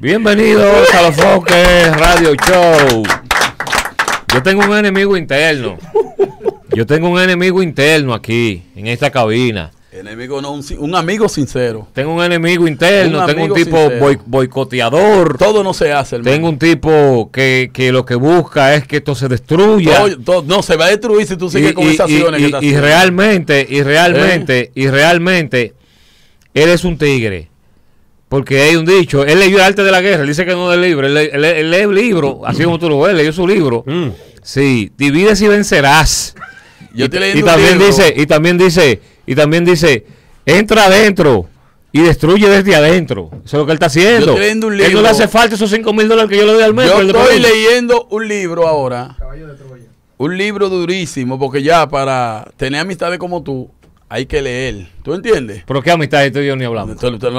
Bienvenidos a los Foques Radio Show. Yo tengo un enemigo interno. Yo tengo un enemigo interno aquí, en esta cabina. Enemigo no, un, un amigo sincero. Tengo un enemigo interno, Un tengo un tipo boi- boicoteador. Todo no se hace, hermano. Tengo un tipo que, que lo que busca es que esto se destruya. Todo- todo- no, se va a destruir si tú sigues y, con y- esas y- acciones y- que estás y haciendo. realmente, y realmente, y realmente, él es un tigre. Porque hay un dicho, él leyó el arte de la guerra, él dice que no es libro, él, él- él lee el libro, así como tú lo ves, leyó su libro. Mm. Sí, divides y vencerás. Yo y, estoy y leyendo un también libro. dice, y también dice, y también dice, entra adentro y destruye desde adentro. Eso es lo que él está haciendo. Yo estoy leyendo un Él no libro. le hace falta esos 5 mil dólares que yo le doy al mes. Yo estoy leyendo un libro ahora. Un libro durísimo, porque ya para tener amistades como tú, hay que leer. ¿Tú entiendes? Pero qué amistad, esto y yo ni hablamos.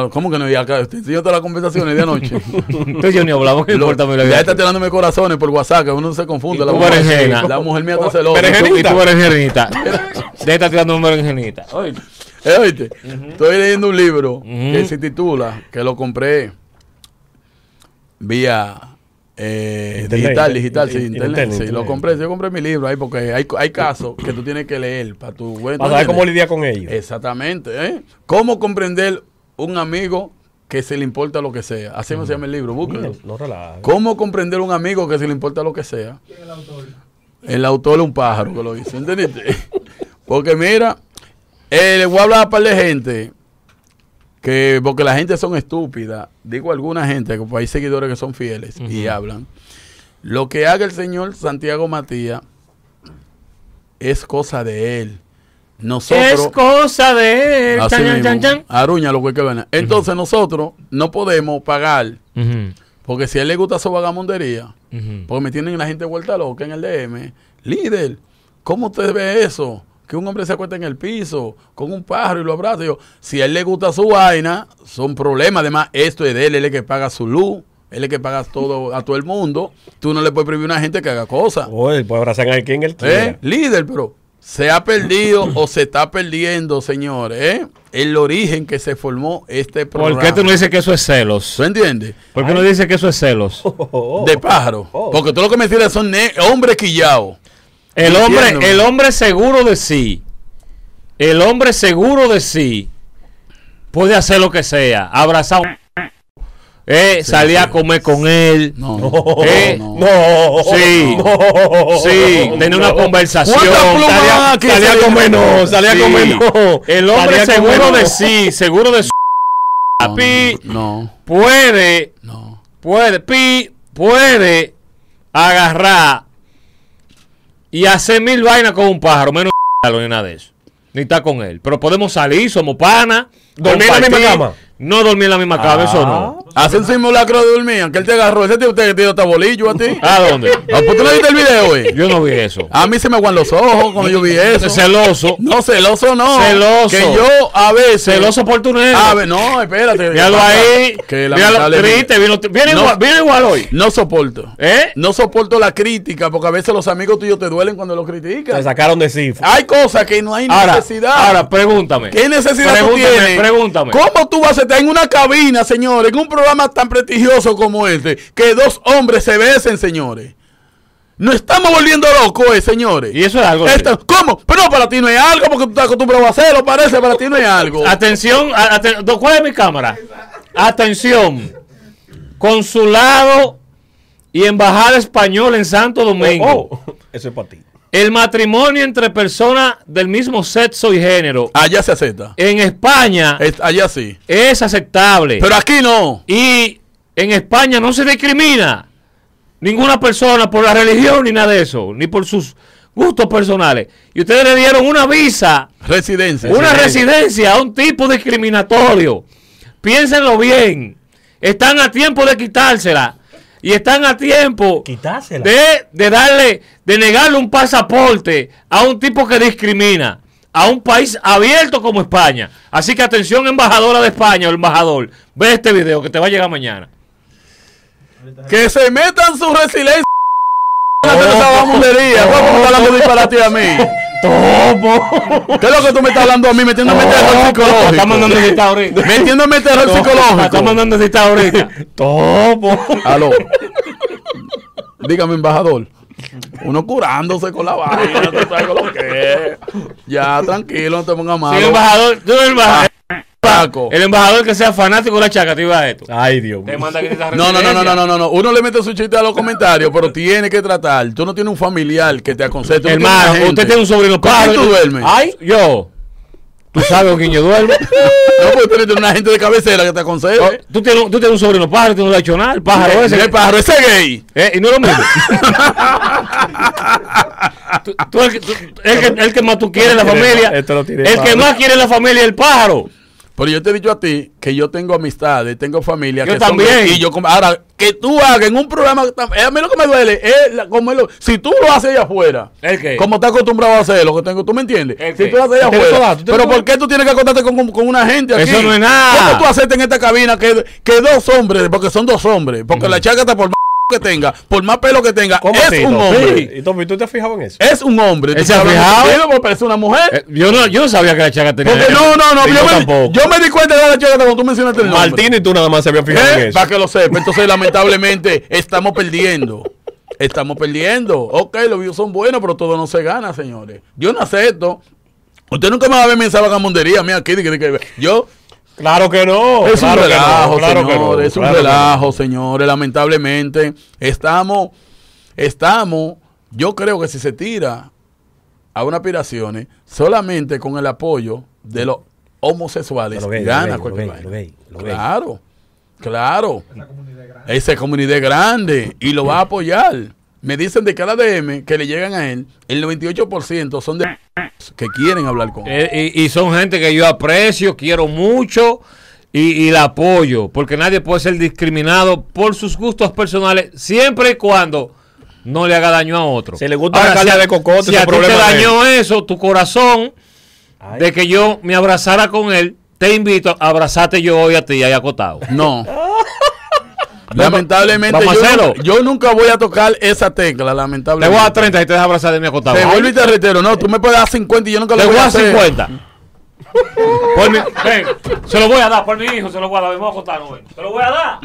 ¿Cómo que no? Ya acá, te enseño todas las conversaciones de anoche. Tú y yo ni hablamos, ¿qué Lo- importa mi la ya está tirándome corazones por WhatsApp, que uno se confunde. La mujer, la mujer mía está celosa. Y tú, berenjenita. De esta tirando un berenjenita. Oye, Eh, oíste, Estoy leyendo un libro que se titula, que lo compré vía eh, Internet, digital, digital, sí, inter- internet. internet, sí, lo compré, yo compré mi libro ahí porque hay, hay casos que tú tienes que leer para tu buen. Para saber cómo lidiar con ellos. Exactamente, ¿eh? ¿Cómo comprender un amigo que se le importa lo que sea? Así se llama el libro, búsquelo. No relajes. ¿Cómo comprender un amigo que se le importa lo que sea? el autor? es un pájaro que lo hizo, ¿entendiste? Porque mira, eh, le voy a hablar a un par de gente que, porque la gente son estúpida, digo alguna gente, que hay seguidores que son fieles y hablan. Lo que haga el señor Santiago Matías es cosa de él. Nosotros, es cosa de él. Así Chan, chan, mismo. chan, chan. Aruña lo que que ver. Entonces nosotros no podemos pagar, porque si a él le gusta su vagamundería, porque me tienen la gente vuelta loca en el DM. Líder, ¿cómo usted ve eso? Que un hombre se acuesta en el piso con un pájaro y lo abraza. Yo, si a él le gusta su vaina, son problemas. Además, esto es de él, él es el que paga su luz, él es el que paga todo a todo el mundo. Tú no le puedes prohibir a una gente que haga cosas. Oye, puede abrazar a quien él ¿Eh? quiera. Líder, pero se ha perdido o se está perdiendo, señores, ¿eh? el origen que se formó este programa. ¿Por qué tú no dices que eso es celos? ¿Tú entiendes? ¿Por qué no dices que eso es celos? Oh, De pájaro. Oh. Porque todo lo que me tiran son hombres quillados. El hombre, el hombre seguro de sí, el hombre seguro de sí, puede hacer lo que sea, abrazar, un- eh, salir a comer con él, No, Eh, no. No. Sí. No. sí, tener una No. conversación, ¿Cuántas plumas salía- a comer, no, salía a Sí. comer, no. El hombre Salía a comer, seguro no. de sí, seguro de su No, pi, no, puede, no. puede, pi, puede agarrar y hacer mil vainas con un pájaro, menos ni nada de eso. Ni está con él. Pero podemos salir, somos panas. ¿Dormir en la misma cama? No dormir en la misma cama, eso no. Hacen simulacro de dormir, que él te agarró. Ese tío usted que tiene tabolillo a ti. ¿A dónde? Ah, ¿Por qué no viste el video, güey? Yo no vi eso. A mí se me aguan los ojos cuando yo vi eso. Celoso. No, celoso no. Celoso. Que yo a veces. Celoso por tu negro. A ver, no, espérate. Míralo ahí. Que Míralo, triste. Viene, viene No. igual, viene igual hoy. No soporto. ¿Eh? No soporto la crítica porque a veces los amigos tuyos te duelen cuando lo Se critican. sacaron de sí. Hay cosas que no hay Ahora, necesidad. ahora, pregúntame. ¿Qué necesidad tú Pregúntame, tienes? pregúntame. ¿Cómo tú vas a en una cabina, señores, en un programa tan prestigioso como este, que dos hombres se besen, señores? No estamos volviendo locos, eh, señores. Y eso es algo. Esto- ¿Cómo? Pero para ti no es algo porque tú estás acostumbrado a hacerlo, parece, para ti no es algo. Atención, a- aten- ¿cuál es mi cámara? Atención. Consulado y embajada española en Santo Domingo. Oh, oh. Eso es para ti. El matrimonio entre personas del mismo sexo y género Allá se acepta. en España Es- allá sí. es aceptable. Pero aquí no. y en España no se discrimina ninguna persona por la religión ni nada de eso, ni por sus gustos personales. Y ustedes le dieron una visa Residencia. una Sí. residencia a un tipo discriminatorio. Piénsenlo bien. Están a tiempo de quitársela. Y están a tiempo de, de darle, de negarle un pasaporte a un tipo que discrimina. A un país abierto como España. Así que atención, embajadora de España o embajador. Ve este video que te va a llegar mañana. Que se metan su resiliencia. No. esa vagamundería. ¿Cómo me está hablando disparate a mí? Topo. ¿Qué es lo que tú me estás hablando a mí metiéndome terror psicológico? Está mandando citar ahorita. Metiéndome terror Está psicológico. mandando citar ahorita. Topo. Aló. Dígame, embajador. Uno curándose con la vaina, tú sabes con lo que es. Ya, tranquilo, no te pongas el malo. embajador, tú embajador. El embajador que sea fanático de la chacativa de esto. Ay, Dios Te mío. manda que esta No, no, no, no, no, no, no. Uno le mete su chiste a los comentarios, pero tiene que tratar. Tú no tienes un familiar que te aconseje. tú no tienes Hermano, usted tiene un sobrino ¿Con quién padre. tú duermes? Ay, yo. ¿Tú sabes con quién yo duermo? No, porque tú tienes una gente de cabecera que te aconseje. tú, tienes, tú tienes un sobrino pájaro, tú no le has hecho nada. El pájaro ese. El pájaro, ese gay. Eh, y no es lo mismo. tú, tú el, que, tú- el, que, el que más tú quieres la no tiene- familia. esto no tiene el que más quiere en la familia es el pájaro. Pero yo te he dicho a ti que yo tengo amistades, tengo familia. Yo que también. y yo, ahora, que tú hagas en un programa. eh, A mí lo que me duele es la- como lo- si tú lo haces allá afuera. ¿El qué? Como estás acostumbrado a hacerlo, que tengo, ¿tú me entiendes? ¿El Si qué? tú lo haces allá ¿Tú tienes afuera. tú Pero ¿por qué tú tienes que acostarte con, con- con una gente aquí? Eso no es nada. ¿Cómo tú aceptas en esta cabina que, que dos hombres, porque son dos hombres, porque la chácata por más que tenga, por más pelo que tenga, ¿Cómo es así, un hombre. ¿Y Topo, ¿y tú te has fijado en eso? Es un hombre. ¿Él ¿Tú se ha fijado? Porque parece una mujer. Eh, yo, no, yo no sabía que la chaca tenía. Porque no, no, no. Yo, yo me, tampoco. yo me di cuenta de la chácata cuando tú mencionaste el nombre. Martín y tú nada más se habían fijado en ¿Eh? eso. Para que lo sepa. Entonces, lamentablemente, estamos perdiendo. Estamos perdiendo. Ok, los views son buenos, pero todo no se gana, señores. Yo no acepto. Usted nunca me va a ver en esa vagamundería mía aquí. yo, Claro que no. es claro un que no, relajo, claro que no, señores. es un claro que no. relajo, señores. Lamentablemente, estamos, estamos, yo creo que si se tira a unas aspiraciones, solamente con el apoyo de los homosexuales, gana gays, cualquier gays. Claro, claro. Esa comunidad es grande y lo va a apoyar. Me dicen de cada DM que le llegan a él, el 98% son de que quieren hablar con él. Eh, y, y son gente que yo aprecio, quiero mucho y, y la apoyo, porque nadie puede ser discriminado por sus gustos personales, siempre y cuando no le haga daño a otro. Si le gusta la carne a- de cocote, si ese a ti te dañó eso, tu corazón, Ay. de que yo me abrazara con él, te invito a abrazarte yo hoy a ti ahí acotado. No. Lamentablemente yo, yo nunca voy a tocar esa tecla, Te lamentablemente. voy a dar 30 y te dejas abrazar de mi acotado. Te vuelvo y te reitero, no, tú me puedes dar 50 y yo nunca Te lo voy voy a dar hacer. 50. Por mi- ven, se lo voy a dar, por mi hijo se lo voy a dar, me voy a acostar, no, ven. Se lo voy a dar.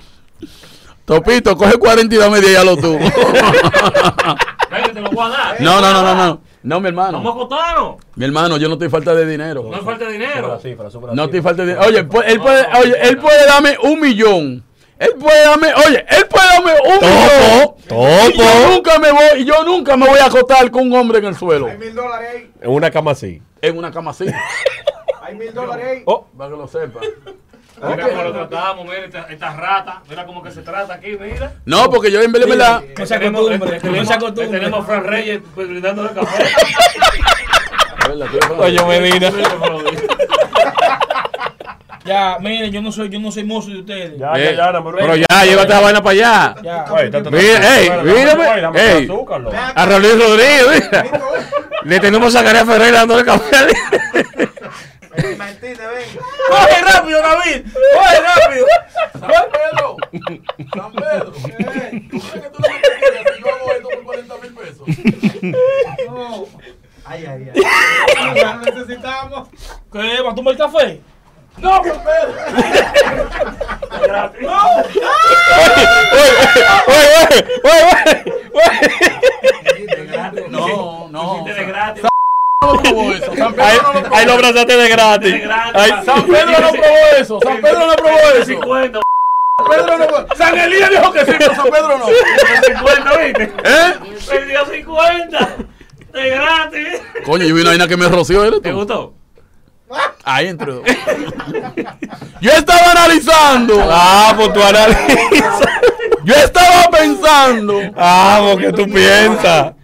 Topito, coge 40 y dame 10 ya lo tú. Ven, que te lo voy a dar. no, no, no, no, no. No, mi Vamos a hermano. acostarnos. Mi hermano, yo no estoy falta de dinero. No hay falta de dinero. No estoy falta de dinero. Oye, él puede, él puede, oye, él puede darme un millón. Él puede darme, oye, él puede darme un millón. Topo. Y yo nunca me voy, y yo nunca me voy a acostar con un hombre en el suelo. Hay mil dólares ahí. En una cama así. En una cama así. Hay mil dólares ahí. Oh, Para que lo sepa. Mira cómo lo tratamos, mira esta, esta rata, mira cómo que se trata aquí, mira. No, porque yo en vez de verdad. Que tenemos, le, le tenemos, le tenemos a Fran Reyes pues, brindándole café. Oye, Medina. Ya, miren, yo no soy, yo no soy mozo de ustedes. Ya, Eh, ya, ya, no, pero- pero ya, llévate la vaina para allá. Ya. Oye, tanto- Mira, ey, Dame mírame, dame ey. A Raúl Rodríguez, mira. Le tenemos a Zacarías Ferreira dándole café. Martínez, ven. ¡Coge rápido, David! ¡Coge rápido! San Pedro. San Pedro. ¿Tú crees que tú no me quieres si yo hago esto por 40 mil pesos? Ay, ay, ay. Lo necesitamos. ¿Qué? ¿Va a tomar el café? No, San Pedro. Oye, oye. No, no. gratis. no probó eso. San Pedro Ahí, no lo probó. ahí lo abrazaste de gratis. De gratis. San Pedro no probó eso. San Pedro no probó eso. 50, San Pedro no probó. San Elías dijo que sí, pero San Pedro no. 50, ¿viste? ¿Eh? Perdió 50. De gratis. Coño, yo vi una vaina que me roció, ¿eres ¿Te gustó? Ahí entró. Yo estaba analizando. Ah, pues tú analizas. Yo estaba pensando. Ah, porque tú piensas.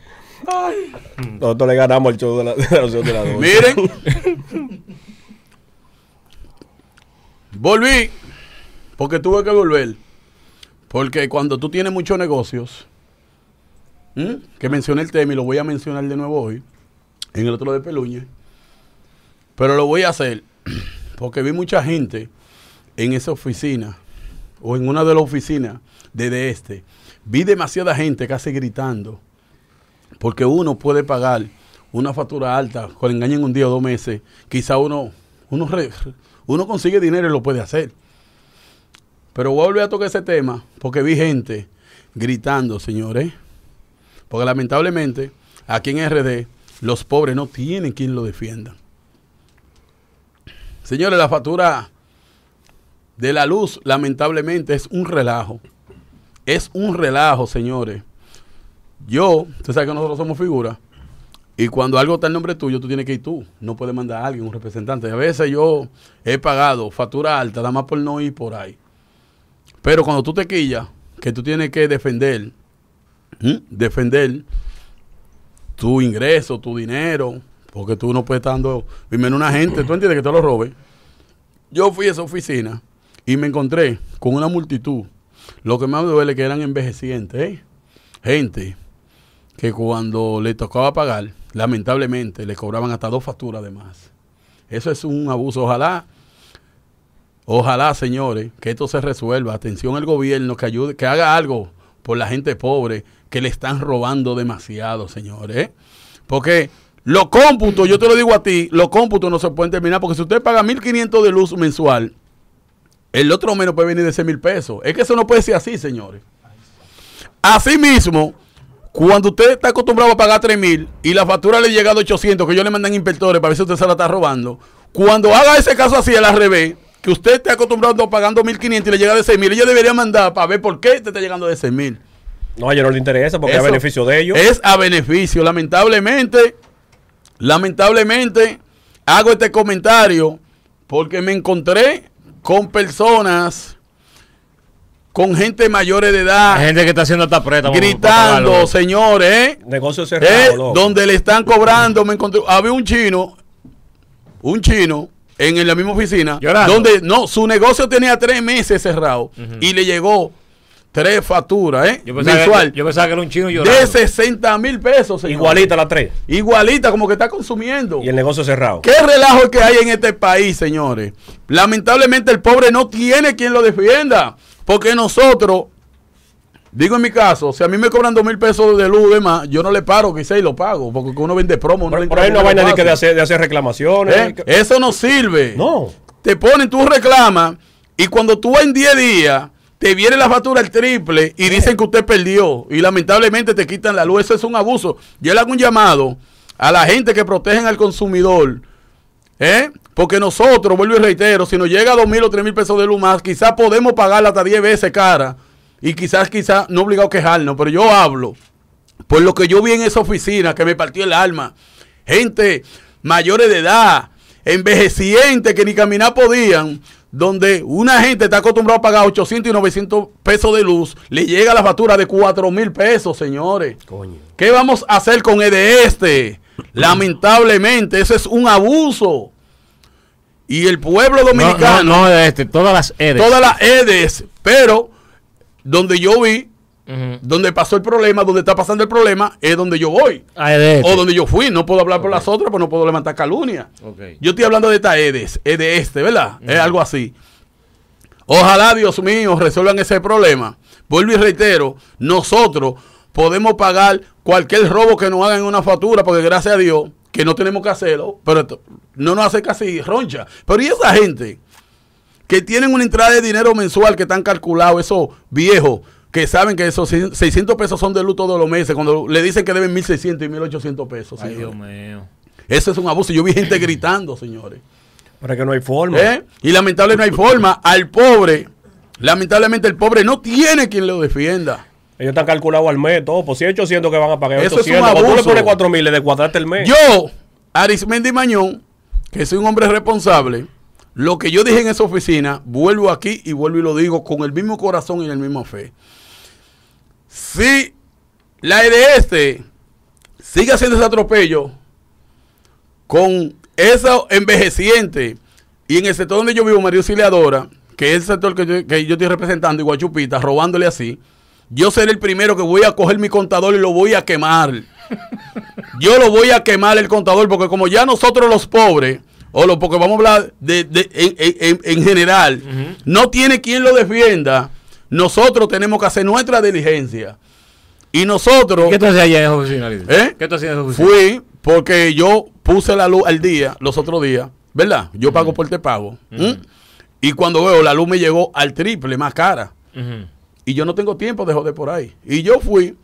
Nosotros le ganamos el show de la, de la, de la. Miren. Volví. Porque tuve que volver. Porque cuando tú tienes muchos negocios, ¿m? que mencioné el tema y lo voy a mencionar de nuevo hoy, en el otro de Peluña, pero lo voy a hacer porque vi mucha gente en esa oficina o en una de las oficinas de este. Vi demasiada gente casi gritando porque uno puede pagar una factura alta, con engañen un día o dos meses, quizá uno, uno, re- uno consigue dinero y lo puede hacer. Pero voy a volver a tocar ese tema porque vi gente gritando, señores. Porque lamentablemente, aquí en RD, los pobres no tienen quien lo defienda. Señores, la factura de la luz, lamentablemente, es un relajo. Es un relajo, señores. Yo, usted sabe que nosotros somos figuras. Y cuando algo está en nombre tuyo, tú tienes que ir tú. No puedes mandar a alguien, un representante. A veces yo he pagado factura alta, nada más por no ir por ahí. Pero cuando tú te quillas, que tú tienes que defender, defender tu ingreso, tu dinero, porque tú no puedes estar dando, menos una gente, tú entiendes que te lo robe. Yo fui a esa oficina y me encontré con una multitud. Lo que más me duele que eran envejecientes, ¿eh? gente que cuando le tocaba pagar, lamentablemente le cobraban hasta dos facturas de más. Eso es un abuso. Ojalá, ojalá, señores, que esto se resuelva. Atención al gobierno que ayude, que haga algo por la gente pobre que le están robando demasiado, señores. ¿eh? Porque los cómputos, yo te lo digo a ti, los cómputos no se pueden terminar porque si usted paga 1.500 de luz mensual, el otro menos puede venir de 6 mil pesos. Es que eso no puede ser así, señores. Así mismo, cuando usted está acostumbrado a pagar 3 mil y la factura le llega a 800, que yo le mandan inspectores para ver si usted se la está robando, cuando haga ese caso así al revés, que usted esté acostumbrado a pagando 1.500 y le llega de 6 mil, ella debería mandar para ver por qué te está llegando de 6 mil. No, a ellos no le interesa porque es a beneficio de ellos. Es a beneficio. Lamentablemente, lamentablemente, hago este comentario porque me encontré con personas, con gente mayores de edad, Hay gente que está haciendo hasta preta. gritando, señores, ¿eh? Negocio Eh, cerrado, donde le están cobrando, me encontré, había un chino, un chino en la misma oficina, Llorando. donde no, su negocio tenía tres meses cerrado y le llegó tres facturas, ¿eh? Yo pensaba, mensual que, yo pensaba que era un chino llorando. de 60 mil pesos, señor. Igualita las tres. Igualita, como que está consumiendo. Y el negocio cerrado. ¿Qué relajo que hay en este país, señores? Lamentablemente el pobre no tiene quien lo defienda. Porque nosotros, digo en mi caso, si a mí me cobran dos mil pesos de luz yo no le paro, quizá y lo pago. Porque uno vende promo. no le Por, ahí no que de hacer, de hacer reclamaciones. ¿Eh? que- Eso no sirve. No. Te ponen, tú reclamas, y cuando tú en 10 días, te viene la factura el triple y dicen que usted perdió. Y lamentablemente te quitan la luz. Eso es un abuso. Yo le hago un llamado a la gente que protegen al consumidor. ¿eh? Porque nosotros, vuelvo y reitero, si nos llega a dos mil o tres mil pesos de luz más, quizás podemos pagarla hasta 10 veces cara. Y quizás, quizás, no obligado a quejarnos, pero yo hablo por lo que yo vi en esa oficina que me partió el alma. Gente mayores de edad, envejecientes que ni caminar podían, donde una gente está acostumbrada a pagar 800 y 900 pesos de luz, le llega la factura de 4 mil pesos, señores. Coño. ¿Qué vamos a hacer con el de este? Lamentablemente, eso es un abuso. Y el pueblo No, dominicano, no, no de este, todas las EDES. todas las EDES, pero donde yo vi, Donde pasó el problema, donde está pasando el problema, es donde yo voy. Ah, EDES. O donde yo fui. No puedo hablar por las otras, pues no puedo levantar calumnia. Yo estoy hablando de esta EDES, es de este, ¿verdad? Es algo así. Ojalá, Dios mío, resuelvan ese problema. Vuelvo y reitero, nosotros podemos pagar cualquier robo que nos hagan en una factura, porque gracias a Dios que no tenemos que hacerlo, pero no nos hace casi roncha. Pero ¿y esa gente que tienen una entrada de dinero mensual que están calculados, esos viejos, que saben que esos 600 pesos son de luz todos los meses, cuando le dicen que deben 1.600 y 1.800 pesos? Ay, Dios mío. Eso es un abuso. Yo vi gente gritando, señores. Pero es que no hay forma. ¿Eh? Y lamentable no hay forma. Al pobre, lamentablemente el pobre no tiene quien lo defienda. Ellos están calculados al mes, todo. Por si hay 800 que van a pagar. Eso es un 800. Cuando tú le abuso. pones 4 mil, le descuadraste el mes. Yo, Arismendi Mañón, que soy un hombre responsable, lo que yo dije en esa oficina, vuelvo aquí y vuelvo y lo digo con el mismo corazón y la misma fe. Si la EDS sigue haciendo ese atropello con eso envejeciente y en el sector donde yo vivo, María Auxiliadora, que es el sector que yo, que yo estoy representando, Iguachupita, robándole así, yo seré el primero que voy a coger mi contador y lo voy a quemar. Yo lo voy a quemar el contador porque como ya nosotros los pobres, o lo, porque vamos a hablar de, de- en, en- en general, no tiene quien lo defienda, nosotros tenemos que hacer nuestra diligencia. Y nosotros ¿Qué tú hacías allá en esa oficina, Lidia? ¿Eh? ¿Qué tú hacías en esa oficina? fui porque yo puse la luz al día, los otros días, ¿verdad? Yo pago por te pago. Y cuando veo, la luz me llegó al triple, más cara. Y yo no tengo tiempo de joder por ahí. Y yo fui.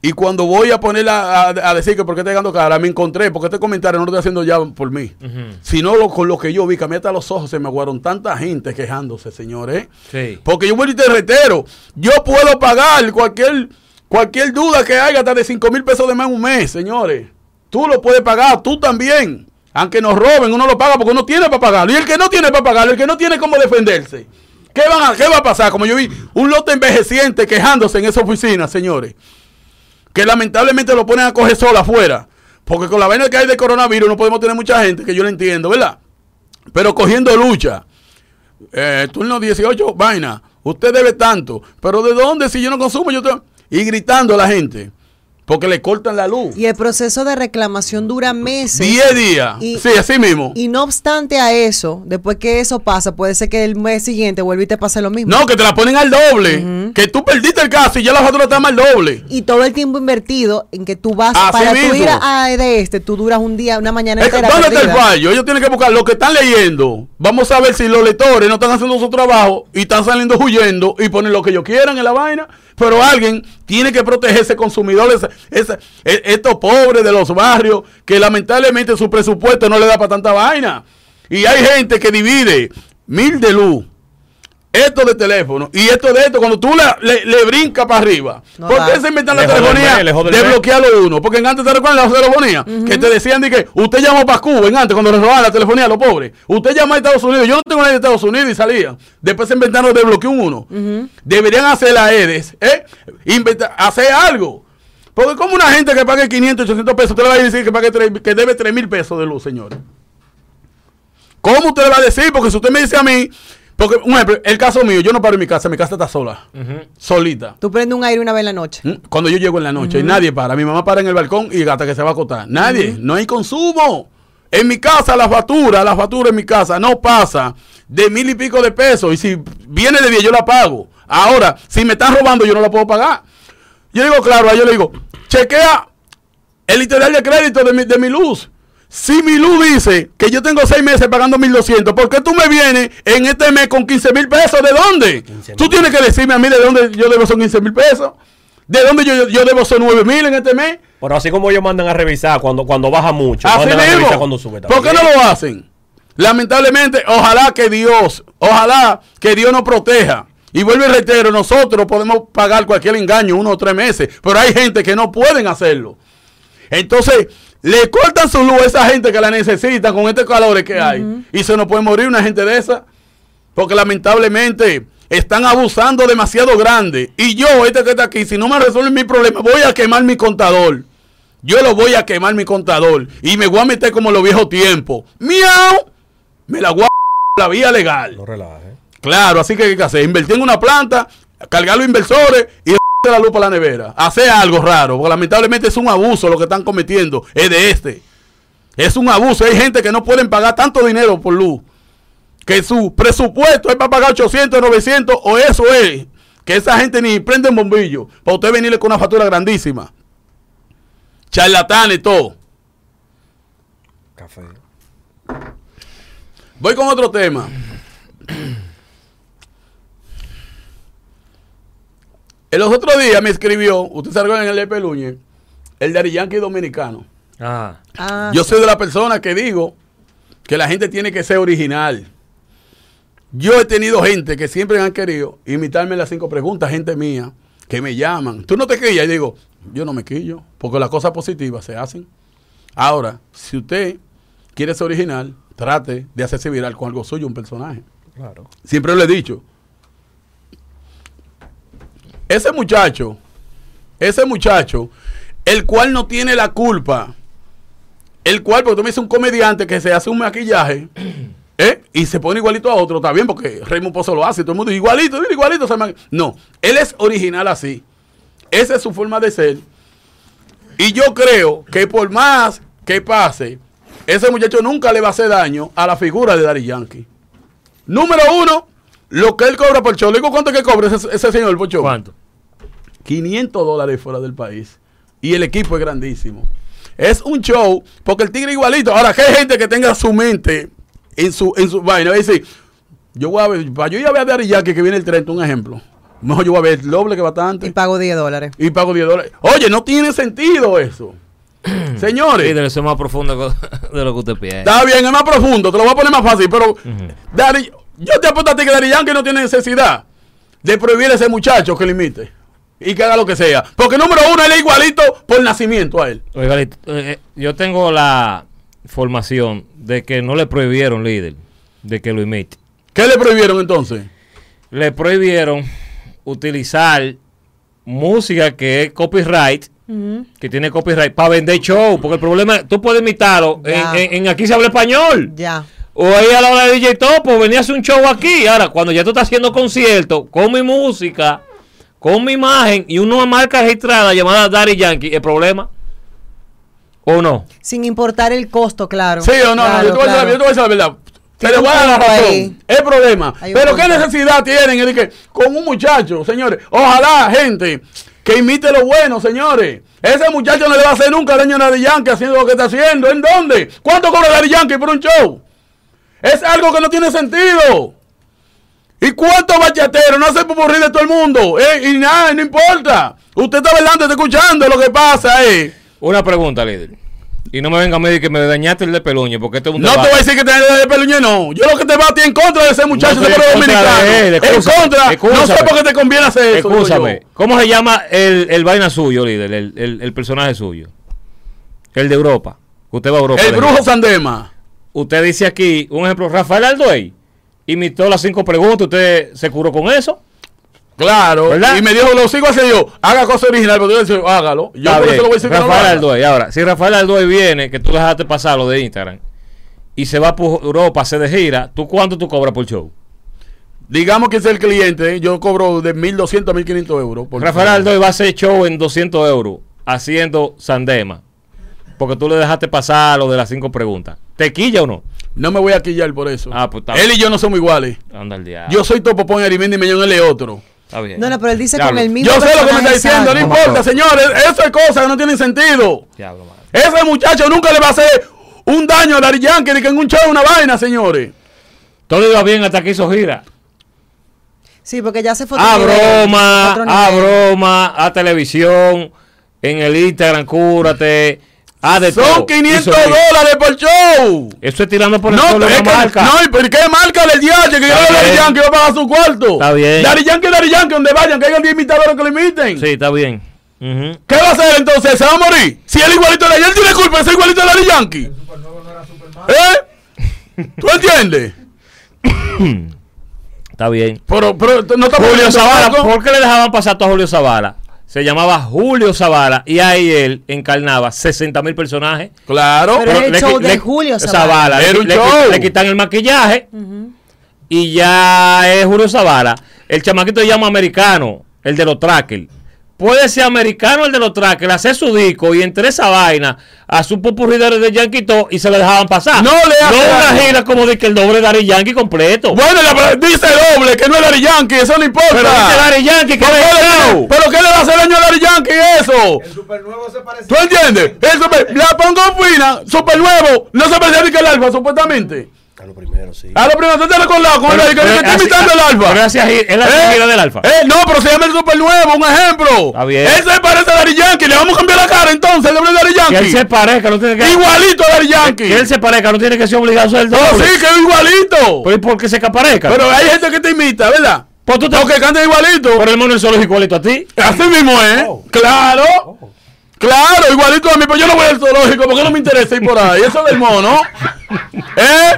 Y cuando voy a ponerla a, a decir que por qué está llegando cara, me encontré, porque este comentario no lo estoy haciendo ya por mí. Sino lo, con lo que yo vi, que a mí hasta los ojos se me aguaron tanta gente quejándose, señores. Sí. Porque yo vuelvo y te reitero, yo puedo pagar cualquier, cualquier duda que haya hasta de 5 mil pesos de más en un mes, señores. Tú lo puedes pagar, tú también. Aunque nos roben, uno lo paga porque uno tiene para pagarlo. Y el que no tiene para pagarlo, el que no tiene cómo defenderse. ¿Qué, van a- ¿Qué va a pasar? Como yo vi un lote envejeciente quejándose en esa oficina, señores. Que lamentablemente lo ponen a coger sola afuera. Porque con la vaina que hay de coronavirus no podemos tener mucha gente, que yo lo entiendo, ¿verdad? Pero cogiendo lucha. Eh, turno 18, vaina. Usted debe tanto. Pero ¿de dónde? Si yo no consumo, yo te... Y gritando a la gente. Porque le cortan la luz. Y el proceso de reclamación dura meses. 10 días. Y- sí, así mismo. Y no obstante a eso, después que eso pasa, puede ser que el mes siguiente vuelva y te pase lo mismo. no, que te la ponen al doble. Que tú perdiste el caso y ya la factura está mal doble. Y todo el tiempo invertido en que tú vas Así para mismo. tú ir a, a de este, tú duras un día, una mañana Es que, entera. ¿Dónde está el perdida. fallo? Ellos tienen que buscar lo que están leyendo. Vamos a ver si los lectores no están haciendo su trabajo y están saliendo huyendo y ponen lo que ellos quieran en la vaina. Pero alguien tiene que proteger ese consumidor, ese- ese- e- estos pobres de los barrios que lamentablemente su presupuesto no le da para tanta vaina. Y hay gente que divide mil de luz, esto de teléfono y esto de esto, cuando tú le, le, le brincas para arriba. No ¿Por da. qué se inventan la telefonía mes, le jodo el de mes. bloquearlo uno? Porque en antes te recuerdan la telefonía que te decían de que usted llamó para Cuba en antes cuando le robaban la telefonía a los pobres. Usted llama a Estados Unidos. Yo no tengo nadie de Estados Unidos y salían. Después se inventaron de bloquear un uno. Deberían hacer la EDES, ¿eh? Inventa- hacer algo. Porque como una gente que pague 500, 800 pesos, usted le va a decir que, pague tres- que debe 3 mil pesos de luz, señores. ¿Cómo usted le va a decir? Porque si usted me dice a mí, porque, un ejemplo, el caso mío, yo no paro en mi casa, mi casa está sola, solita. Tú prendes un aire una vez en la noche. ¿Mm? Cuando yo llego en la noche, y nadie para. Mi mamá para en el balcón y hasta que se va a acotar. Nadie. No hay consumo. En mi casa, la factura, la factura en mi casa no pasa de mil y pico de pesos. Y si viene de 10, yo la pago. Ahora, si me están robando, yo no la puedo pagar. Yo digo, claro, a yo le digo, chequea el historial de crédito de mi, de mi luz. Si mi luz dice que yo tengo seis meses pagando 1.200, ¿por qué tú me vienes en este mes con 15 mil pesos? ¿De dónde? 15.000. Tú tienes que decirme a mí de dónde yo debo son 15 mil pesos. ¿De dónde yo, yo, debo son 9 mil en este mes? Pero así como ellos mandan a revisar cuando, cuando baja mucho, Así mandan a revisar mismo. cuando sube. ¿Por qué no lo hacen? Lamentablemente, ojalá que Dios, ojalá que Dios nos proteja. Y vuelvo y reitero, nosotros podemos pagar cualquier engaño uno o tres meses, pero hay gente que no pueden hacerlo. Entonces, le cortan su luz a esa gente que la necesita con estos calores que hay. Y se nos puede morir una gente de esa. Porque lamentablemente están abusando demasiado grande. Y yo, este que está aquí, si no me resuelven mi problema, voy a quemar mi contador. Yo lo voy a quemar mi contador. Y me voy a meter como en los viejos tiempos. ¡Miau! Me la voy a la vía legal. No relaje. Claro, así que hay que hacer. Invertir en una planta, cargar los inversores y la luz para la nevera. Hacer algo raro, porque lamentablemente es un abuso lo que están cometiendo. Es de este. Es un abuso. Hay gente que no pueden pagar tanto dinero por luz. Que su presupuesto es para pagar 800, 900 o eso es. Que esa gente ni prende un bombillo. Para usted venirle con una factura grandísima. Charlatanes, todo. Café. Voy con otro tema. En los otros días me escribió, usted se en el Luñez, el de Yankee dominicano. Ah. Ah, Yo soy de la persona que digo que la gente tiene que ser original. Yo he tenido gente que siempre han querido imitarme las cinco preguntas, gente mía, que me llaman. Tú no te quillas y digo, yo no me quillo, porque las cosas positivas se hacen. Ahora, si usted quiere ser original, trate de hacerse viral con algo suyo, un personaje. Claro. Siempre lo he dicho. Ese muchacho, ese muchacho, el cual no tiene la culpa, el cual, porque tú me dices un comediante que se hace un maquillaje, ¿eh? Y se pone igualito a otro, está bien, porque Raymond Pozo lo hace, todo el mundo igualito, igualito. se No, él es original así. Esa es su forma de ser. Y yo creo que por más que pase, ese muchacho nunca le va a hacer daño a la figura de Daddy Yankee. Número uno, lo que él cobra por show. Le digo cuánto que cobra ese, ese señor por show. ¿Cuánto? 500 dólares fuera del país. Y el equipo es grandísimo. Es un show, porque el tigre igualito. Ahora, que hay gente que tenga su mente en su, en su vaina. Dice, yo voy a ver, para yo ir a ver a Yankee que viene el 30, un ejemplo. Mejor yo voy a ver el doble que Y bastante. pago 10 dólares. Y pago 10 dólares. Oye, no tiene sentido eso. Señores. Líder, eso es más profundo de lo que usted piensa. Está bien, es más profundo, te lo voy a poner más fácil, pero Daddy- yo te apuesto a ti que Daddy Yankee no tiene necesidad de prohibir a ese muchacho que lo imite y que haga lo que sea. Porque número uno, él es igualito por nacimiento a él. Oiga, eh, eh, yo tengo la información de que no le prohibieron, líder, de que lo imite. ¿Qué le prohibieron entonces? Le prohibieron utilizar música que es copyright, que tiene copyright, para vender show. Porque el problema es, tú puedes imitarlo. En, en- en aquí se habla español. Ya. O ahí a la hora de DJ Topo, venía a hacer un show aquí. Ahora, cuando ya tú estás haciendo concierto con mi música, con mi imagen y una marca registrada llamada Daddy Yankee, ¿el problema? ¿O no? Sin importar el costo, claro. Sí o no, yo, te voy a decir, claro. yo te voy a decir la verdad. Te le voy a dar la razón. ahí. Es problema. Pero ¿qué necesidad tienen? De que con un muchacho, señores. Ojalá, gente, que imite lo bueno, señores. Ese muchacho no le va a hacer nunca daño a Daddy Yankee haciendo lo que está haciendo. ¿En dónde? ¿Cuánto cobra Daddy Yankee por un show? Es algo que no tiene sentido. ¿Y cuántos bachateros no hacen popurrí de todo el mundo? Eh, y nada, no importa. Usted está hablando, está escuchando. Lo que pasa es. Una pregunta, líder. Y no me venga a medir que me dañaste el de Peluño, porque este es un No te voy a decir que te de peluñe, no. Yo lo que te va a ti en contra de ese muchacho No de pueblo contra dominicano. en excúsame, contra. No sé por qué te conviene hacer eso. Escúchame. ¿cómo se llama el, el vaina suyo, líder? El, el- el personaje suyo. El de Europa. Usted va a Europa. El brujo. Sandema. Usted dice aquí, un ejemplo, Rafael Aldoey imitó las cinco preguntas, usted se curó con eso. Claro. ¿Verdad? Y me dijo, lo sigo haciendo yo. Haga cosa original, pero yo decía, hágalo. Yo por eso lo voy a decir que no lo Rafael haga. Aldoey. Ahora, si Rafael Aldoey viene, que tú dejaste pasar lo de Instagram, y se va por Europa, se de gira, ¿tú cuánto tú cobras por show? Digamos que es el cliente, yo cobro de 1.200 a 1.500 euros. por- Rafael Aldoey va a hacer show en 200 euros haciendo Sandema. Porque tú le dejaste pasar lo de las cinco preguntas. ¿Te quilla o no? No me voy a quillar por eso. Ah, pues Él y yo no somos iguales. Anda al diablo. Yo soy Topopón y Arimendi Mellón, él es otro. Está bien. No, no, pero él dice Diablo. con el mismo. Yo sé lo que me está diciendo, no importa, señores. Eso es cosa que no tienen sentido. Diablo, madre. Ese muchacho nunca le va a hacer un daño a Daddy Yankee ni que en un show una vaina, señores. Todo iba bien hasta que hizo gira. Sí, porque ya se fue. A broma, a broma, a televisión, en el Instagram, cúrate. A de todo. Son 500 Hizo gira. dólares por show. Eso es tirando por el No, suelo es que- marca. no, ¿y por qué marca del DH? Que yo Daddy bien. Yankee va a pagar su cuarto. Está bien. Daddy Yankee, Daddy Yankee, donde vayan, que hayan 10 imitadores que lo imiten. Sí, está bien. Ujú. ¿Qué va a hacer entonces? ¿Se va a morir? Si él igualito a Daddy Yankee, tiene culpa de ser igualito a Daddy Yankee. ¿Eh? ¿Tú entiendes? Está bien. Pero, pero no está Julio Zavala. ¿por qué le dejaban pasar todo a Julio Zavala? Se llamaba Julio Zavala y ahí él encarnaba 60 mil personajes. Claro. Pero era el le show de le- Julio Zavala. Zavala. Era Le, un le- show. le quitan el maquillaje y ya es Julio Zavala. El chamaquito se llama americano, el de los trackers. Puede ser americano el de los trackers, hacer su disco y entre esa vaina a su popurrí de de Yankee y todo, y se le dejaban pasar. No le hace una daño. gira como de que el doble Dari Yankee completo. Bueno, la- dice doble, que no es Daddy Yankee, eso no importa. Pero dice Daddy Yankee que ¿Pero es qué, le, show. pero ¿qué le va a hacer daño a Daddy Yankee eso? El supernuevo se parece. ¿Tú entiendes? El super, la pongo fina, super nuevo, no se parece ni que el alfa, supuestamente. A lo primero, sí. A lo primero, ¿tú te recordado con Pero- el que que está imitando el alfa? pero así es- la ¿Eh? gira del Alfa. Eh, no, pero se llama el super nuevo, un ejemplo. Está bien. Él se parece a Daddy Yankee, le vamos a cambiar la cara entonces, el doble de Daddy Que él Yankee. se parezca, no tiene que. Igualito a Daddy Yankee. Que él se parezca, no tiene que ser obligado a ser el No, doble. sí, que es igualito. Pero ¿y por qué se que parezca? Pero hay gente que te imita, ¿verdad? Pues tú te- Porque canta igualito. Pero el mono es solo es igualito a ti. Así mismo es. Claro. Claro, igualito a mí, pero yo no voy al zoológico porque no me interesa ir por ahí. Eso del mono. ¿Eh?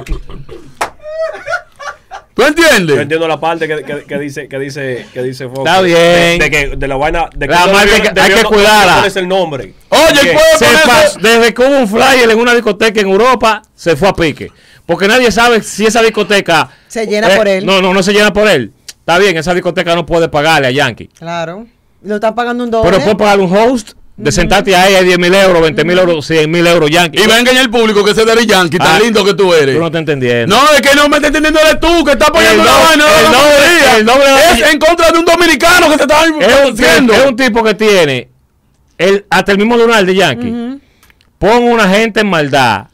¿Tú Yo entiendes? entiendo la parte que, que, que dice que dice que dice Fox, Está bien. de, de que de la vaina de que La no marca debió- hay que- hay debió que no- cuidarla. no ponerse el nombre. Oye, él ¿Qué? puede Se ponerse- pas- desde que hubo un flyer en una discoteca en Europa, se fue a pique. Porque nadie sabe si esa discoteca. eh, Se llena por él. No, no, no se llena por él. Está bien, esa discoteca no puede pagarle a Yankee. Claro. Lo están pagando un doble. Pero puede pagar un host de sentarte ahí a 10 mil euros, 20 mil euros, 100 mil euros Yankee. Y va a engañar al público que ese Daddy Yankee, tan Ah, lindo que tú eres. Tú no te entendiendo. No, es que no me está entendiendo eres tú, que está apoyando la vaina. no el doble- el doble de- es en contra de un dominicano que se está haciendo. es un tipo que tiene el, hasta el mismo lunar de Yankee. pon una gente en maldad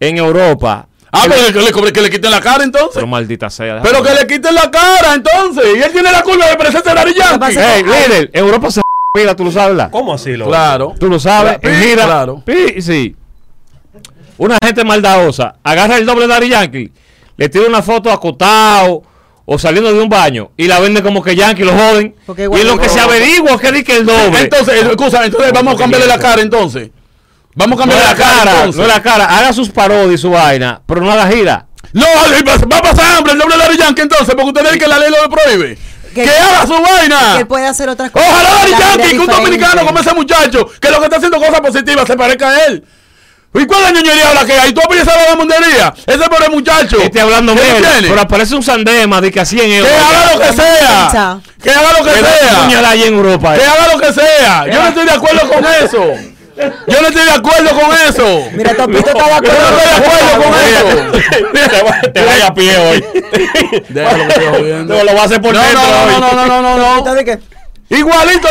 en Europa. Ah, pero que le, que le quiten la cara entonces. Pero maldita sea. Pero que le quiten la cara entonces. Y él tiene la culpa de parecerse a Daddy Yankee. pasa? Ey, líder, Europa se mira, tú lo sabes, ¿verdad? ¿Cómo así, lo? Claro. Tú lo sabes. Pi, mira, claro. pi, sí. Una gente maldadosa agarra el doble de Daddy Yankee, le tira una foto acotado o saliendo de un baño y la vende como que Yankee lo joden. Porque y lo que se averigua que di que el doble. Entonces, eh, excusa, entonces vamos a cambiarle la cara entonces. Vamos a cambiarle es la cara, entonces. no es la cara. Haga sus parodias y su vaina, pero no haga gira. No, eh, va a pasar hambre el doble de Daddy Yankee entonces, porque ustedes dicen que la ley lo prohíbe. Que- Que, haga su vaina. Que él puede hacer otras cosas. Ojalá Yankee, que un dominicano como ese muchacho, que lo que está haciendo cosas positivas, se parezca a él. ¿Y cuál es la ñoñería la que hay? ¿Tú apoyas a la mundería? Ese pobre muchacho. Esté hablando ¿Qué mierda, tiene? pero aparece un sandema de que así en Que Europa. haga lo que sea. Que haga lo que Que sea. Que haga lo que sea. Yo no estoy de acuerdo con eso. Yo no estoy de acuerdo con eso. Mira, Topito está de Yo acuerdo. no estoy de acuerdo con eso. te, va- te vaya a pie hoy. Déjalo lo va a hacer por No, dentro no, no, no, no, no, no, Topito no. de que- Igualito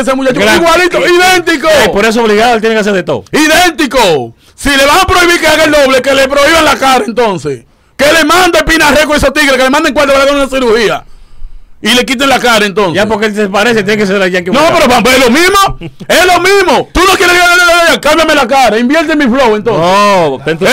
ese muchacho. Gran- Igualito, idéntico. Eh, por eso obligado él tiene que hacer de todo. Idéntico. Si le van a prohibir que haga el doble, que le prohíban la cara entonces. Que le mande Pinarreco a esos tigres, que le manden cuatro para una cirugía. Y le quiten la cara entonces. Ya porque él se parece, tiene que ser la Yankee. No, pero papá, es lo mismo. es lo mismo. Tú no quieres que cámbiame la cara, invierte en mi flow entonces. No, ten tu ¿Eh?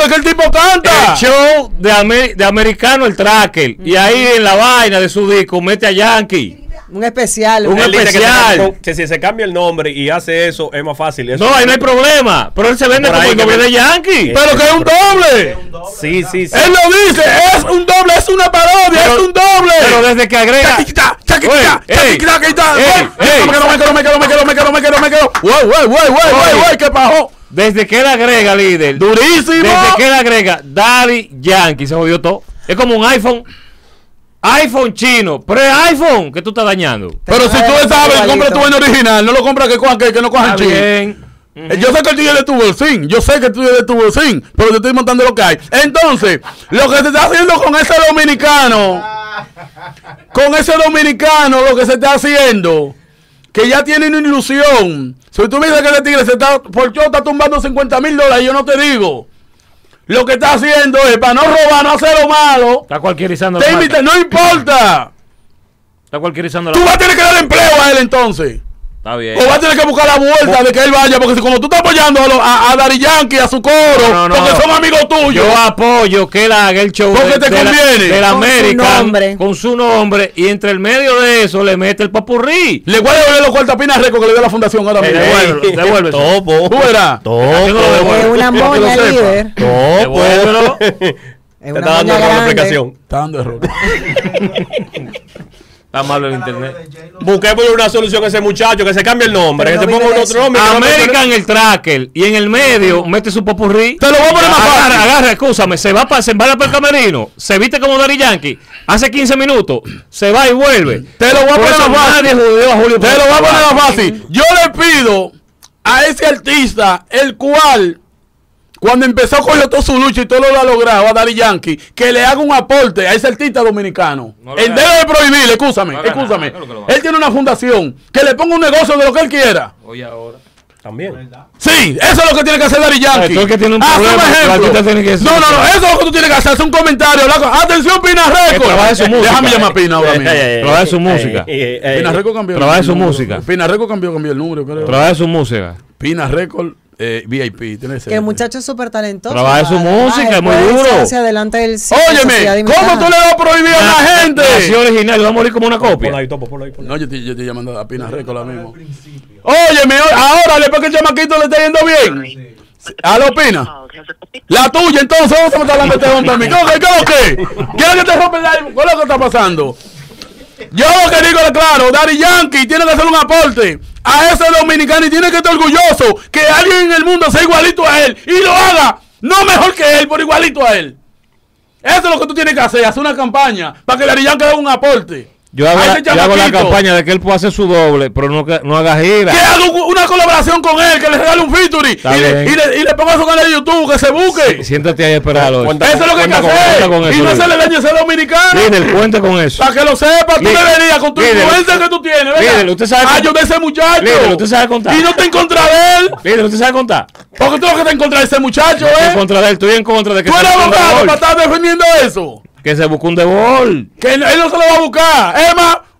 Porque el tipo canta. El show de, Amer- de americano, el tracker. Y ahí en la vaina de su disco mete a Yankee. Un especial. Un dice que se especial. que si se cambia el nombre y hace eso, es más fácil. Eso- No, ahí no hay problema. Pero él se vende como el que doble me- de Yankee. Pero que es un doble. Sí, sí, sí. Él lo dice, es un doble, es una parodia, Pero- es un doble. Pero desde que agrega. Chaquiquita. ey, Güey, ey. Me quedo, me quedo, me quedo, me quedo, me quedo, me quedo, me quedo. Güey, güey, güey, güey, güey, ¿qué pasó? Desde que él agrega, líder. Durísimo. Desde que él agrega Daddy Yankee, se jodió todo. Es como un iPhone. iPhone chino. Pero es iPhone que tú estás dañando. Pero si tú sabes, compra tu vaina original, no lo compras que cojan que, que no cojan bien. Eh, Yo sé que el tuyo es de tu bolsín, yo sé que el tuyo es de tu bolsín, pero te estoy montando lo que hay. Entonces, lo que se está haciendo con ese dominicano, con ese dominicano, lo que se está haciendo, que ya tiene una ilusión. Si tú me dices que ese tigre se está, por yo está tumbando 50 mil dólares, yo no te digo. Lo que está haciendo es para no robar, no hacer lo malo. Está cualquierizando la Te invita- no importa. Está cualquierizando la Tú vas a tener que dar empleo a él entonces. Está bien. O va a tener que buscar la vuelta de que él vaya, porque si como tú estás apoyando a, lo- a, a Daddy Yankee, a su coro, No, no, no. porque son amigos tuyos. Yo apoyo que él haga el show Porque te de, la, conviene. de la Con su América con su nombre y entre el medio de eso le mete el papurrí. Le voy a devolver los cuartos a Pina Reco que le dé la fundación ahora mismo. devuélvelo. Topo. Tú verás. Topo. Es una sepa. líder. Topo. Te está dando error la explicación. Está dando error. Está malo el internet. Busquemos una solución a ese muchacho, que se cambie el nombre, que se ponga otro nombre. América en el tracker y en el medio mete su popurrí. Te lo voy a poner más fácil. agarra, escúchame, se va para se va para el camerino, se viste como Daddy Yankee, hace 15 minutos, se va y vuelve. Te lo voy a poner más fácil. Te lo voy a poner más fácil. Yo le pido a ese artista, el cual, cuando empezó con todo su lucha y todo lo ha logrado, a Daddy Yankee, que le haga un aporte a ese artista dominicano. No haga. vez de prohibir, escúchame, No escúchame. que. Él tiene una fundación, que le ponga un negocio de lo que él quiera. Oye, ahora. También. Sí, eso es lo que tiene que hacer Daddy Yankee. Tú el que tiene un Haz problema, un ejemplo. tiene que no, no, no, eso es lo que tú tienes que hacer. Hacer un comentario. Atención, Pina Record. trabaje su música. Déjame llamar a Pina ahora Eh, mismo. eh, eh, Trabaje su eh, música. eh, eh, Pina Record cambió. Trabaje su música. Pina Record cambió, cambió el número, creo. Trabaja su música. Pina Record eh, VIP. Tiene ese. Que el muchacho es súper talentoso. Trabaja su música, es muy duro. adelante del Óyeme, ¿cómo tú le vas a prohibir a la gente? Nació original, va a morir como una copia. ahí, topo, ponlo ahí, ponlo No, yo te llamando a Pina Record ahora mismo. Óyeme, ahora después que el chamaquito le está yendo bien. ¿Aló, Pina? La tuya, entonces, vamos a estar hablando de este hombre a mí. ¿Qué es lo que? ¿Qué es lo que? ¿Quieres que te rompa el aire? ¿Qué es lo que está pasando? Yo lo que digo es claro, Daddy Yankee tiene que hacer un aporte a ese dominicano y tiene que estar orgulloso que alguien en el mundo sea igualito a él y lo haga, no mejor que él, pero igualito a él. Eso es lo que tú tienes que hacer, hacer una campaña para que Daddy Yankee haga un aporte. Yo hago, la, ese yo hago la chamaquito. campaña de que él pueda hacer su doble, pero no, no haga gira. Que haga un- una colaboración con él, que le regale un featuring y y, le, y le ponga su canal de YouTube, que se busque. Siéntate ahí a esperarlo. Cuenta- Eso es lo que hay que con- hacer. y no se le dañe a ese dominicano. Líder, cuente con eso. Para que lo sepa, tú Líder, deberías, con tu líder, influencia que tú tienes, líder, usted sabe Ayuda contar. a ese muchacho. Líder, usted sabe contar. Y no está en contra de él. Líder, ¿usted sabe contar? Porque tú lo que estás en contra de ese muchacho, En ¿eh? contra de él, estoy en contra de que Tú eres abogado para estar defendiendo eso. Que se busque un debol. Que él no se lo va a buscar.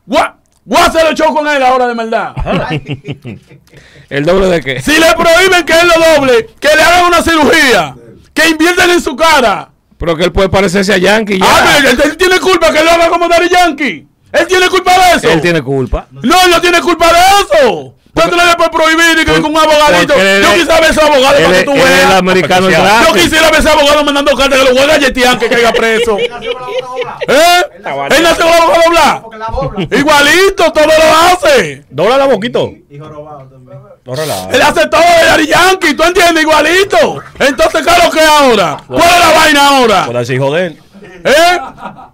Gua- voy a hacer el show con él ahora de maldad. ¿El doble de qué? Si le prohíben que él lo doble, que le hagan una cirugía, que inviertan en su cara. Pero que él puede parecerse a Yankee ya. Ah, él tiene culpa que lo haga como Daddy Yankee. Él tiene culpa de eso. Él tiene culpa. No, él no tiene culpa de eso. No le puede prohibir y que con un abogadito. Yo quisiera ver ese abogado para que tú veas. americano Yo quisiera ver ese abogado mandando cartas que lo juega a Yetian que caiga preso. ¿Eh? Él nació con la boca la bobla. Igualito, todo lo hace. Dobla la boquito. Y jorobado también. Él hace todo de Daddy Yankee, ¿tú entiendes? Igualito. Entonces, ¿qué es lo que ahora? ¿Cuál es la vaina ahora? Por así joder. ¿Eh?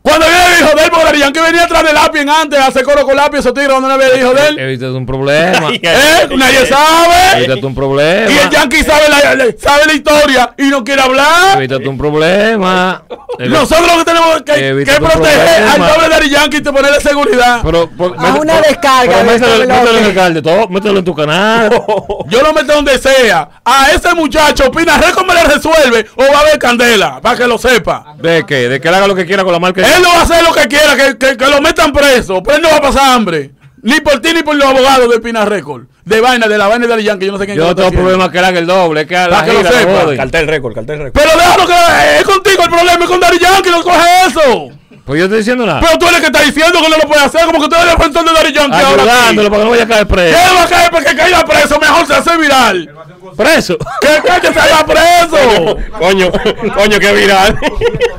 Cuando viene el hijo de él, porque Daddy Yankee venía atrás de Lápiz antes, a hacer coro con Lápiz, esos tigres, cuando no había el hijo de él. Evítate un problema. ¿Eh? Nadie sabe. Evítate un problema. Y el Yankee sabe la, la- sabe la historia y no quiere hablar. Evítate un problema. Nosotros lo que tenemos que, Evita que proteger al doble Daddy Yankee y te ponerle seguridad. Pero, por- A una descarga Pero de mételo, este mételo en el todo, mételo en tu canal. Yo lo meto donde sea. A ese muchacho, Opina cómo le resuelve o va a haber candela, para que lo sepa. ¿De qué? De que él haga lo que quiera con la marca. Él no va a hacer lo que quiera, que, que- que lo metan preso, pero él no va a pasar hambre. Ni por ti ni por los abogados de Pina Record. De vaina, de la vaina de Yankee, yo no sé quién Yo tengo está haciendo. problema que haga el doble. Que a la Para que lo sepa. Cartel récord, cartel récord. Pero déjalo que es contigo el problema, es con Daddy Yankee, no coge eso. Pues yo estoy diciendo nada. Pero tú eres el que está diciendo que no lo puede hacer, como que tú eres el defensor de Daddy Yankee ahora. Ayudándolo para que no vaya a caer ¿Qué preso. va a caer porque caiga preso? Mejor se hace viral. Preso. Que, que, que se haga preso. Coño, coño, qué viral.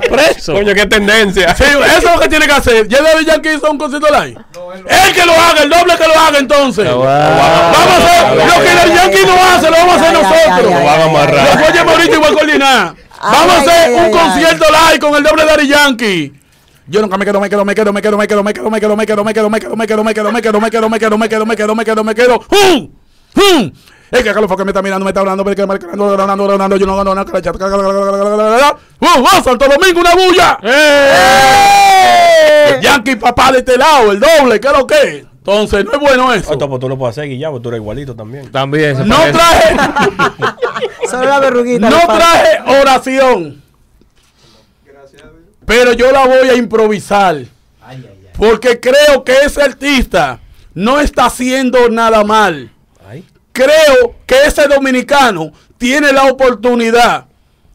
Preso. Coño, qué tendencia. Sí, eso es lo que tiene que hacer. ¿Ya Daddy Yankee hizo un concierto live? Él que lo haga, el doble que lo haga entonces. Vamos a hacer lo que Daddy Yankee no hace, lo vamos a hacer nosotros. Lo van a amarrar. Los voy a llamar ahorita y voy a coordinar. Vamos a hacer un concierto live con el doble Daddy Yankee. Yo nunca me quedo, me quedo, me quedo, me quedo, me quedo, me quedo, me quedo, me quedo, me quedo, me quedo, me quedo, me quedo, me quedo, me quedo, me quedo, me quedo, me quedo, me quedo, me quedo. ¡Hum! ¡Hum! Es que Carlos Foque me está mirando, me está hablando, me está marcando, hablando, hablando, yo no gano nada, que la ¡Uh! ¡Uh! ¡Santo Domingo, una bulla! Yankee, papá, de este lado, el doble, ¿qué es lo que es? Entonces, no es bueno eso. Esto pues tú lo puedes hacer, Guillermo, tú eres igualito también. También se No parece. traje, Solo la verruguita. no le falta. traje oración. Pero yo la voy a improvisar. Porque creo que ese artista no está haciendo nada mal. Creo que ese dominicano tiene la oportunidad.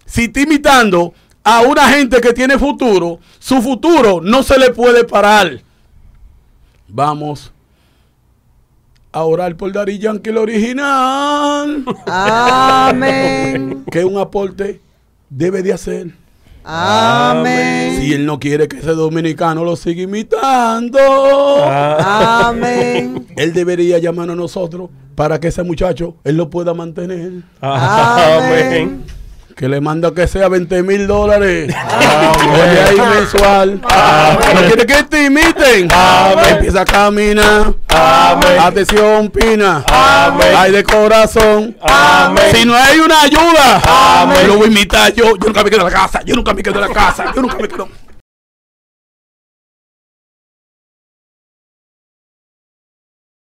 Si está imitando a una gente que tiene futuro, su futuro no se le puede parar. Vamos a orar por Dari Yankee el original. Amén. que un aporte debe de hacer. Amén. Si él no quiere que ese dominicano lo siga imitando, Ah. Amén. él debería llamar a nosotros para que ese muchacho él lo pueda mantener. Amén. Que le manda que sea 20 mil dólares. Oye, ahí mensual. No quiere que te imiten. Empieza a caminar. Atención, Pina. Ay, de corazón. Si no hay una ayuda, lo voy a imitar yo. Yo nunca me quedo en la casa. Yo nunca me quedo en la casa. Yo nunca me quedo.